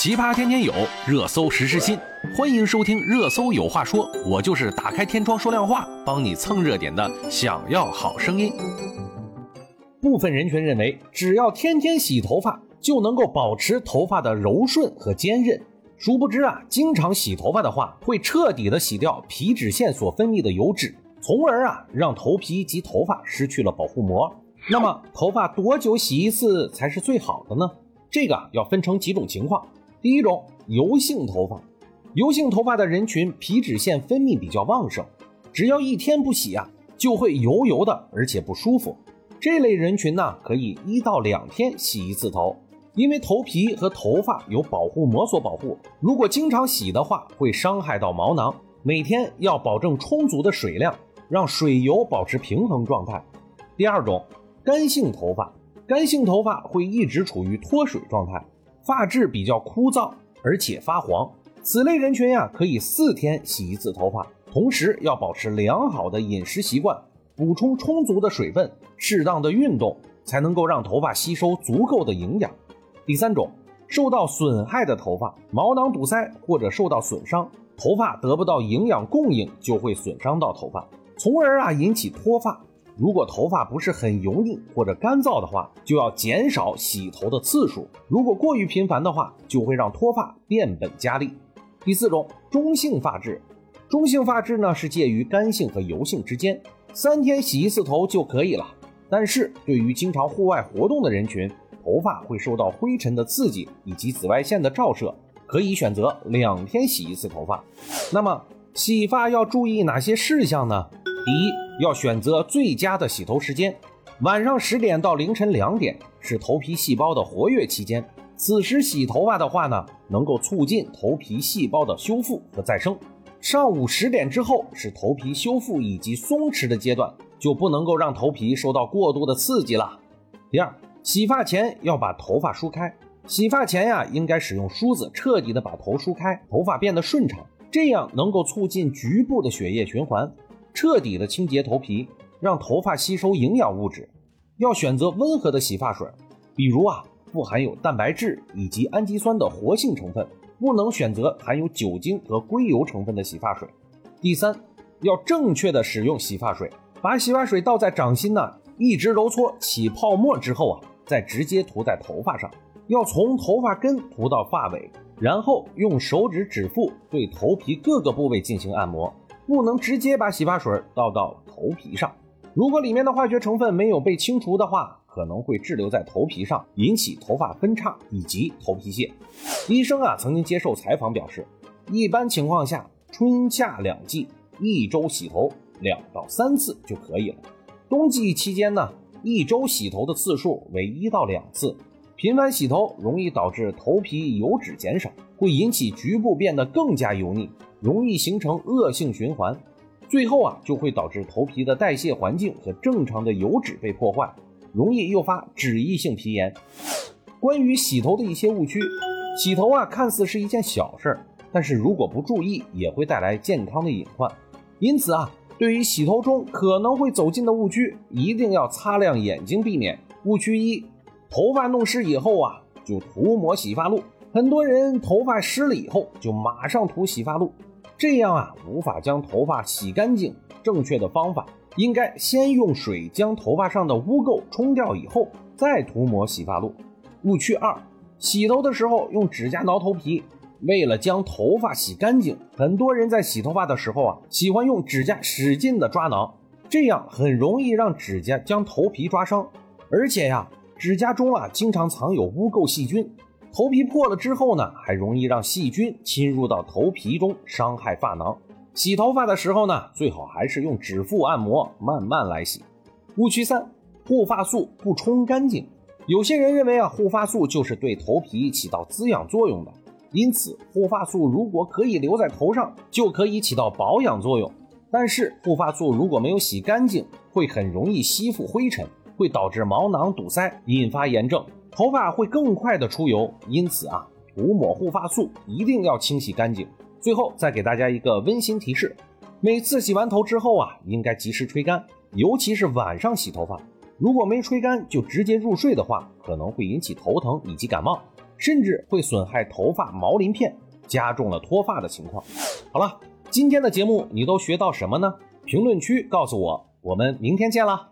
奇葩天天有，热搜时时新。欢迎收听《热搜有话说》，我就是打开天窗说亮话，帮你蹭热点的。想要好声音。部分人群认为，只要天天洗头发，就能够保持头发的柔顺和坚韧。殊不知啊，经常洗头发的话，会彻底的洗掉皮脂腺所分泌的油脂，从而啊，让头皮及头发失去了保护膜。那么，头发多久洗一次才是最好的呢？这个要分成几种情况。第一种，油性头发，油性头发的人群皮脂腺分泌比较旺盛，只要一天不洗啊，就会油油的，而且不舒服。这类人群呢，可以一到两天洗一次头，因为头皮和头发有保护膜所保护。如果经常洗的话，会伤害到毛囊。每天要保证充足的水量，让水油保持平衡状态。第二种，干性头发。干性头发会一直处于脱水状态，发质比较枯燥，而且发黄。此类人群呀，可以四天洗一次头发，同时要保持良好的饮食习惯，补充充足的水分，适当的运动，才能够让头发吸收足够的营养。第三种，受到损害的头发，毛囊堵塞或者受到损伤，头发得不到营养供应，就会损伤到头发，从而啊引起脱发。如果头发不是很油腻或者干燥的话，就要减少洗头的次数。如果过于频繁的话，就会让脱发变本加厉。第四种，中性发质。中性发质呢是介于干性和油性之间，三天洗一次头就可以了。但是对于经常户外活动的人群，头发会受到灰尘的刺激以及紫外线的照射，可以选择两天洗一次头发。那么洗发要注意哪些事项呢？第一。要选择最佳的洗头时间，晚上十点到凌晨两点是头皮细胞的活跃期间，此时洗头发的话呢，能够促进头皮细胞的修复和再生。上午十点之后是头皮修复以及松弛的阶段，就不能够让头皮受到过度的刺激了。第二，洗发前要把头发梳开，洗发前呀，应该使用梳子彻底的把头梳开，头发变得顺畅，这样能够促进局部的血液循环。彻底的清洁头皮，让头发吸收营养物质。要选择温和的洗发水，比如啊，不含有蛋白质以及氨基酸的活性成分，不能选择含有酒精和硅油成分的洗发水。第三，要正确的使用洗发水，把洗发水倒在掌心呢，一直揉搓起泡沫之后啊，再直接涂在头发上。要从头发根涂到发尾，然后用手指指腹对头皮各个部位进行按摩。不能直接把洗发水倒到头皮上，如果里面的化学成分没有被清除的话，可能会滞留在头皮上，引起头发分叉以及头皮屑。医生啊曾经接受采访表示，一般情况下，春夏两季一周洗头两到三次就可以了。冬季期间呢，一周洗头的次数为一到两次。频繁洗头容易导致头皮油脂减少，会引起局部变得更加油腻。容易形成恶性循环，最后啊就会导致头皮的代谢环境和正常的油脂被破坏，容易诱发脂溢性皮炎。关于洗头的一些误区，洗头啊看似是一件小事儿，但是如果不注意也会带来健康的隐患。因此啊，对于洗头中可能会走进的误区，一定要擦亮眼睛避免。误区一：头发弄湿以后啊就涂抹洗发露。很多人头发湿了以后就马上涂洗发露。这样啊，无法将头发洗干净。正确的方法应该先用水将头发上的污垢冲掉，以后再涂抹洗发露。误区二：洗头的时候用指甲挠头皮。为了将头发洗干净，很多人在洗头发的时候啊，喜欢用指甲使劲的抓挠，这样很容易让指甲将头皮抓伤。而且呀，指甲中啊经常藏有污垢细菌。头皮破了之后呢，还容易让细菌侵入到头皮中，伤害发囊。洗头发的时候呢，最好还是用指腹按摩，慢慢来洗。误区三：护发素不冲干净。有些人认为啊，护发素就是对头皮起到滋养作用的，因此护发素如果可以留在头上，就可以起到保养作用。但是护发素如果没有洗干净，会很容易吸附灰尘，会导致毛囊堵塞，引发炎症。头发会更快的出油，因此啊，涂抹护发素一定要清洗干净。最后再给大家一个温馨提示：每次洗完头之后啊，应该及时吹干，尤其是晚上洗头发，如果没吹干就直接入睡的话，可能会引起头疼以及感冒。甚至会损害头发毛鳞片，加重了脱发的情况。好了，今天的节目你都学到什么呢？评论区告诉我，我们明天见啦！